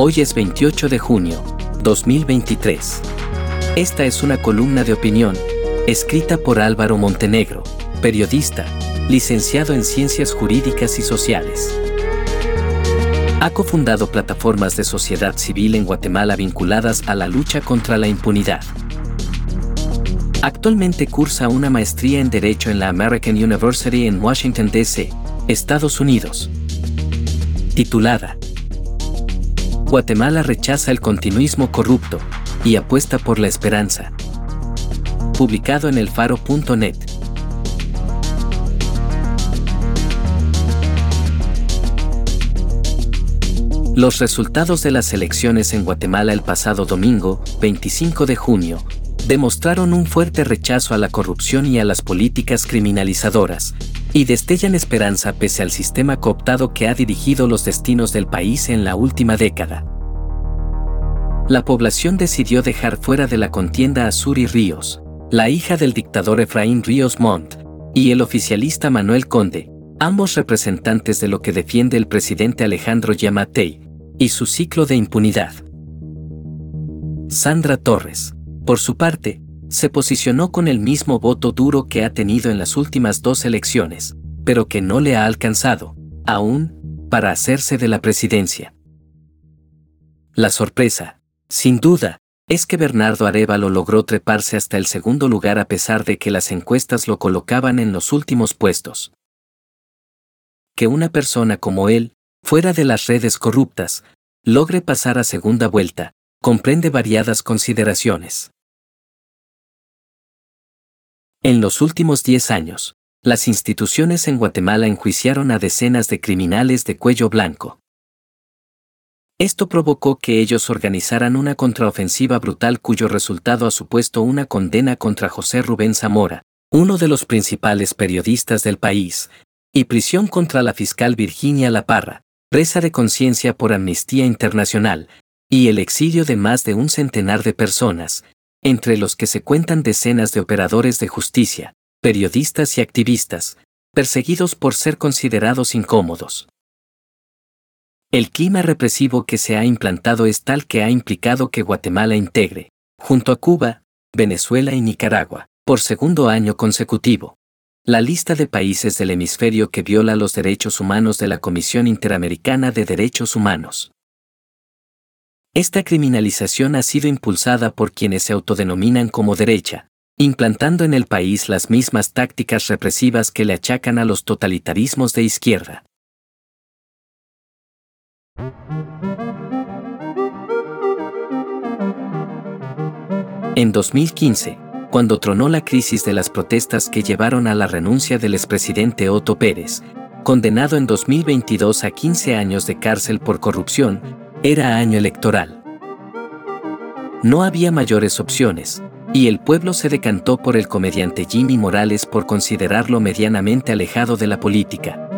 Hoy es 28 de junio, 2023. Esta es una columna de opinión, escrita por Álvaro Montenegro, periodista, licenciado en Ciencias Jurídicas y Sociales. Ha cofundado plataformas de sociedad civil en Guatemala vinculadas a la lucha contra la impunidad. Actualmente cursa una maestría en Derecho en la American University en Washington, D.C., Estados Unidos. Titulada Guatemala rechaza el continuismo corrupto y apuesta por la esperanza. Publicado en elfaro.net. Los resultados de las elecciones en Guatemala el pasado domingo, 25 de junio, demostraron un fuerte rechazo a la corrupción y a las políticas criminalizadoras, y destellan esperanza pese al sistema cooptado que ha dirigido los destinos del país en la última década. La población decidió dejar fuera de la contienda a Suri Ríos, la hija del dictador Efraín Ríos Montt, y el oficialista Manuel Conde, ambos representantes de lo que defiende el presidente Alejandro Yamatei, y su ciclo de impunidad. Sandra Torres, por su parte, se posicionó con el mismo voto duro que ha tenido en las últimas dos elecciones, pero que no le ha alcanzado, aún, para hacerse de la presidencia. La sorpresa, sin duda, es que Bernardo Arevalo logró treparse hasta el segundo lugar a pesar de que las encuestas lo colocaban en los últimos puestos. Que una persona como él, fuera de las redes corruptas, logre pasar a segunda vuelta, comprende variadas consideraciones. En los últimos 10 años, las instituciones en Guatemala enjuiciaron a decenas de criminales de cuello blanco. Esto provocó que ellos organizaran una contraofensiva brutal cuyo resultado ha supuesto una condena contra José Rubén Zamora, uno de los principales periodistas del país, y prisión contra la fiscal Virginia La Parra, presa de conciencia por Amnistía Internacional, y el exilio de más de un centenar de personas, entre los que se cuentan decenas de operadores de justicia, periodistas y activistas, perseguidos por ser considerados incómodos. El clima represivo que se ha implantado es tal que ha implicado que Guatemala integre, junto a Cuba, Venezuela y Nicaragua, por segundo año consecutivo, la lista de países del hemisferio que viola los derechos humanos de la Comisión Interamericana de Derechos Humanos. Esta criminalización ha sido impulsada por quienes se autodenominan como derecha, implantando en el país las mismas tácticas represivas que le achacan a los totalitarismos de izquierda. En 2015, cuando tronó la crisis de las protestas que llevaron a la renuncia del expresidente Otto Pérez, condenado en 2022 a 15 años de cárcel por corrupción, era año electoral. No había mayores opciones, y el pueblo se decantó por el comediante Jimmy Morales por considerarlo medianamente alejado de la política.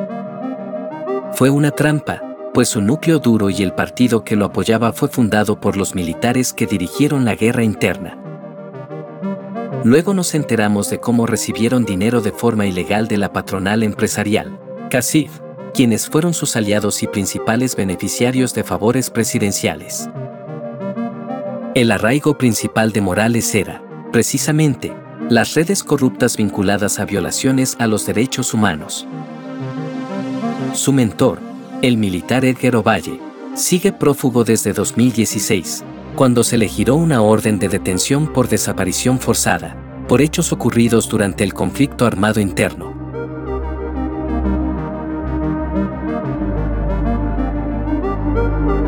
Fue una trampa, pues su núcleo duro y el partido que lo apoyaba fue fundado por los militares que dirigieron la guerra interna. Luego nos enteramos de cómo recibieron dinero de forma ilegal de la patronal empresarial, CACIF, quienes fueron sus aliados y principales beneficiarios de favores presidenciales. El arraigo principal de Morales era, precisamente, las redes corruptas vinculadas a violaciones a los derechos humanos. Su mentor, el militar Edgar Ovalle, sigue prófugo desde 2016, cuando se le giró una orden de detención por desaparición forzada, por hechos ocurridos durante el conflicto armado interno.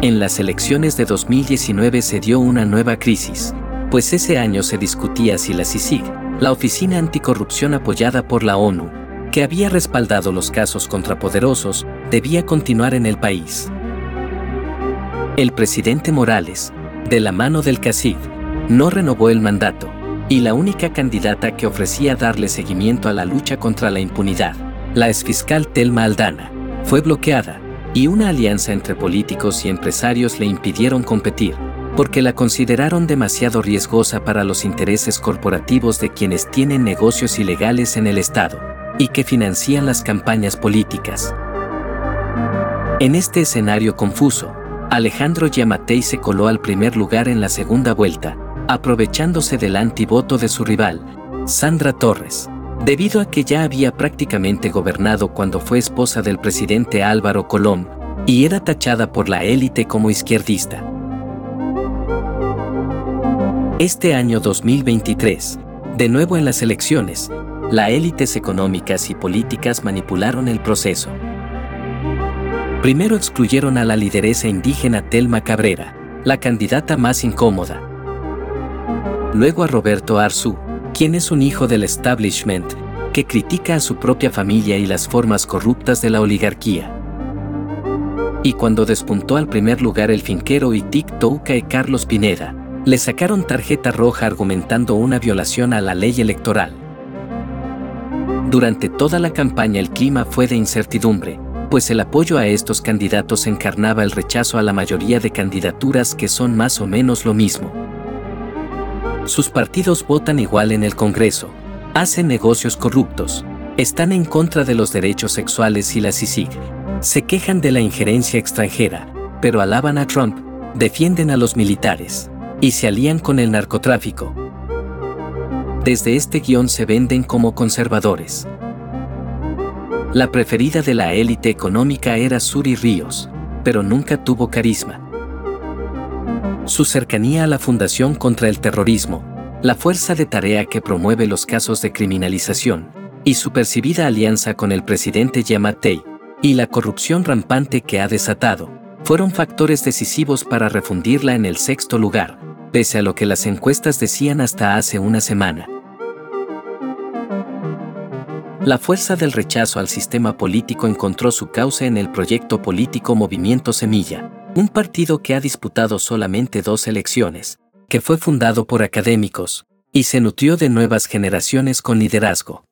En las elecciones de 2019 se dio una nueva crisis, pues ese año se discutía si la CICIG, la Oficina Anticorrupción apoyada por la ONU, que había respaldado los casos contra poderosos, debía continuar en el país. El presidente Morales, de la mano del CACID, no renovó el mandato, y la única candidata que ofrecía darle seguimiento a la lucha contra la impunidad, la exfiscal Telma Aldana, fue bloqueada, y una alianza entre políticos y empresarios le impidieron competir, porque la consideraron demasiado riesgosa para los intereses corporativos de quienes tienen negocios ilegales en el Estado, y que financian las campañas políticas. En este escenario confuso, Alejandro Yamatei se coló al primer lugar en la segunda vuelta, aprovechándose del antivoto de su rival, Sandra Torres, debido a que ya había prácticamente gobernado cuando fue esposa del presidente Álvaro Colón, y era tachada por la élite como izquierdista. Este año 2023, de nuevo en las elecciones, las élites económicas y políticas manipularon el proceso. Primero excluyeron a la lideresa indígena Telma Cabrera, la candidata más incómoda. Luego a Roberto Arzú, quien es un hijo del establishment, que critica a su propia familia y las formas corruptas de la oligarquía. Y cuando despuntó al primer lugar el finquero y Touca y Carlos Pineda, le sacaron tarjeta roja argumentando una violación a la ley electoral. Durante toda la campaña el clima fue de incertidumbre, pues el apoyo a estos candidatos encarnaba el rechazo a la mayoría de candidaturas que son más o menos lo mismo. Sus partidos votan igual en el Congreso, hacen negocios corruptos, están en contra de los derechos sexuales y la CICIG, se quejan de la injerencia extranjera, pero alaban a Trump, defienden a los militares. Y se alían con el narcotráfico. Desde este guion se venden como conservadores. La preferida de la élite económica era Suri Ríos, pero nunca tuvo carisma su cercanía a la Fundación contra el Terrorismo, la fuerza de tarea que promueve los casos de criminalización, y su percibida alianza con el presidente Yamatei, y la corrupción rampante que ha desatado, fueron factores decisivos para refundirla en el sexto lugar, pese a lo que las encuestas decían hasta hace una semana. La fuerza del rechazo al sistema político encontró su causa en el proyecto político Movimiento Semilla, un partido que ha disputado solamente dos elecciones, que fue fundado por académicos, y se nutrió de nuevas generaciones con liderazgo.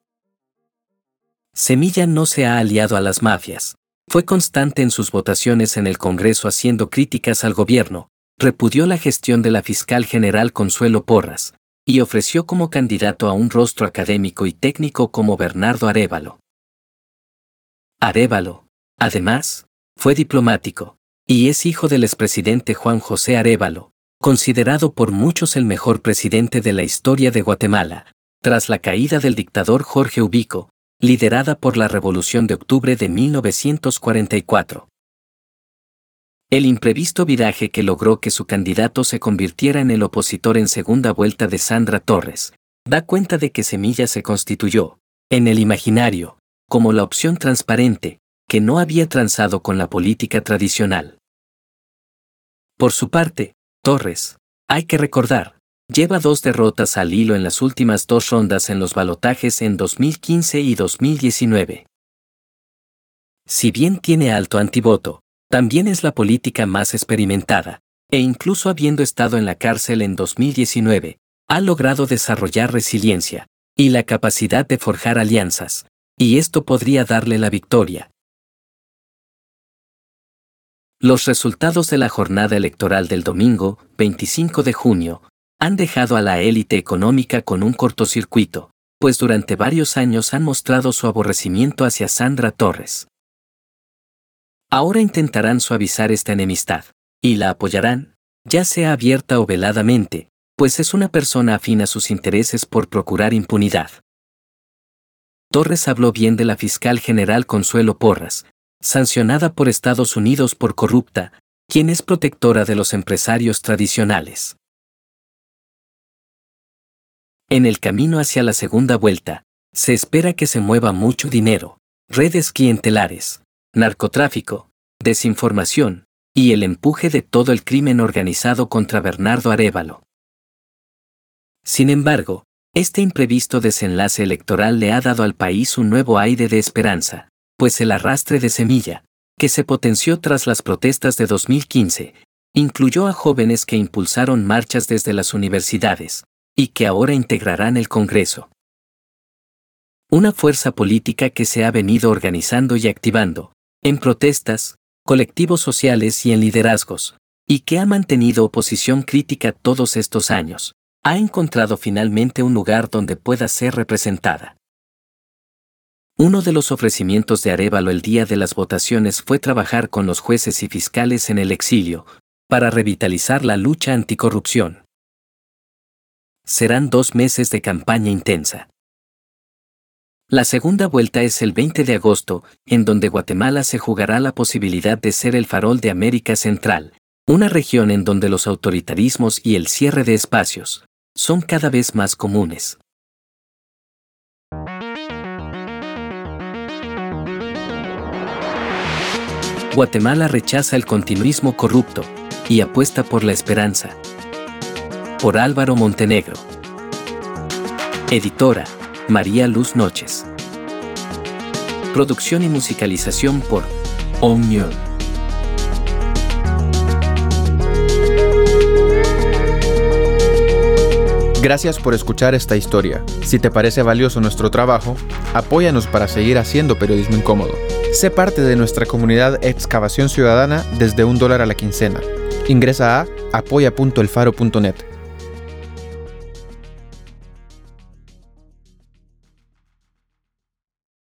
Semilla no se ha aliado a las mafias, fue constante en sus votaciones en el Congreso haciendo críticas al gobierno, repudió la gestión de la fiscal general Consuelo Porras, y ofreció como candidato a un rostro académico y técnico como Bernardo Arevalo. Arevalo, además, fue diplomático, y es hijo del expresidente Juan José Arevalo, considerado por muchos el mejor presidente de la historia de Guatemala, tras la caída del dictador Jorge Ubico, liderada por la Revolución de Octubre de 1944. El imprevisto viraje que logró que su candidato se convirtiera en el opositor en segunda vuelta de Sandra Torres, da cuenta de que Semilla se constituyó, en el imaginario, como la opción transparente, que no había transado con la política tradicional. Por su parte, Torres, hay que recordar, lleva dos derrotas al hilo en las últimas dos rondas en los balotajes en 2015 y 2019. Si bien tiene alto antivoto, también es la política más experimentada, e incluso habiendo estado en la cárcel en 2019, ha logrado desarrollar resiliencia y la capacidad de forjar alianzas, y esto podría darle la victoria, los resultados de la jornada electoral del domingo, 25 de junio, han dejado a la élite económica con un cortocircuito, pues durante varios años han mostrado su aborrecimiento hacia Sandra Torres. Ahora intentarán suavizar esta enemistad, y la apoyarán, ya sea abierta o veladamente, pues es una persona afín a sus intereses por procurar impunidad. Torres habló bien de la fiscal general Consuelo Porras, sancionada por Estados Unidos por corrupta, quien es protectora de los empresarios tradicionales. En el camino hacia la segunda vuelta, se espera que se mueva mucho dinero, redes clientelares, narcotráfico, desinformación, y el empuje de todo el crimen organizado contra Bernardo Arevalo. Sin embargo, este imprevisto desenlace electoral le ha dado al país un nuevo aire de esperanza pues el arrastre de semilla, que se potenció tras las protestas de 2015, incluyó a jóvenes que impulsaron marchas desde las universidades, y que ahora integrarán el Congreso. Una fuerza política que se ha venido organizando y activando, en protestas, colectivos sociales y en liderazgos, y que ha mantenido oposición crítica todos estos años, ha encontrado finalmente un lugar donde pueda ser representada. Uno de los ofrecimientos de Arevalo el día de las votaciones fue trabajar con los jueces y fiscales en el exilio, para revitalizar la lucha anticorrupción. Serán dos meses de campaña intensa. La segunda vuelta es el 20 de agosto, en donde Guatemala se jugará la posibilidad de ser el farol de América Central, una región en donde los autoritarismos y el cierre de espacios son cada vez más comunes. Guatemala rechaza el continuismo corrupto y apuesta por la esperanza. Por Álvaro Montenegro. Editora, María Luz Noches. Producción y musicalización por Omnium. Gracias por escuchar esta historia. Si te parece valioso nuestro trabajo, apóyanos para seguir haciendo periodismo incómodo. Sé parte de nuestra comunidad Excavación Ciudadana desde un dólar a la quincena. Ingresa a apoya.elfaro.net.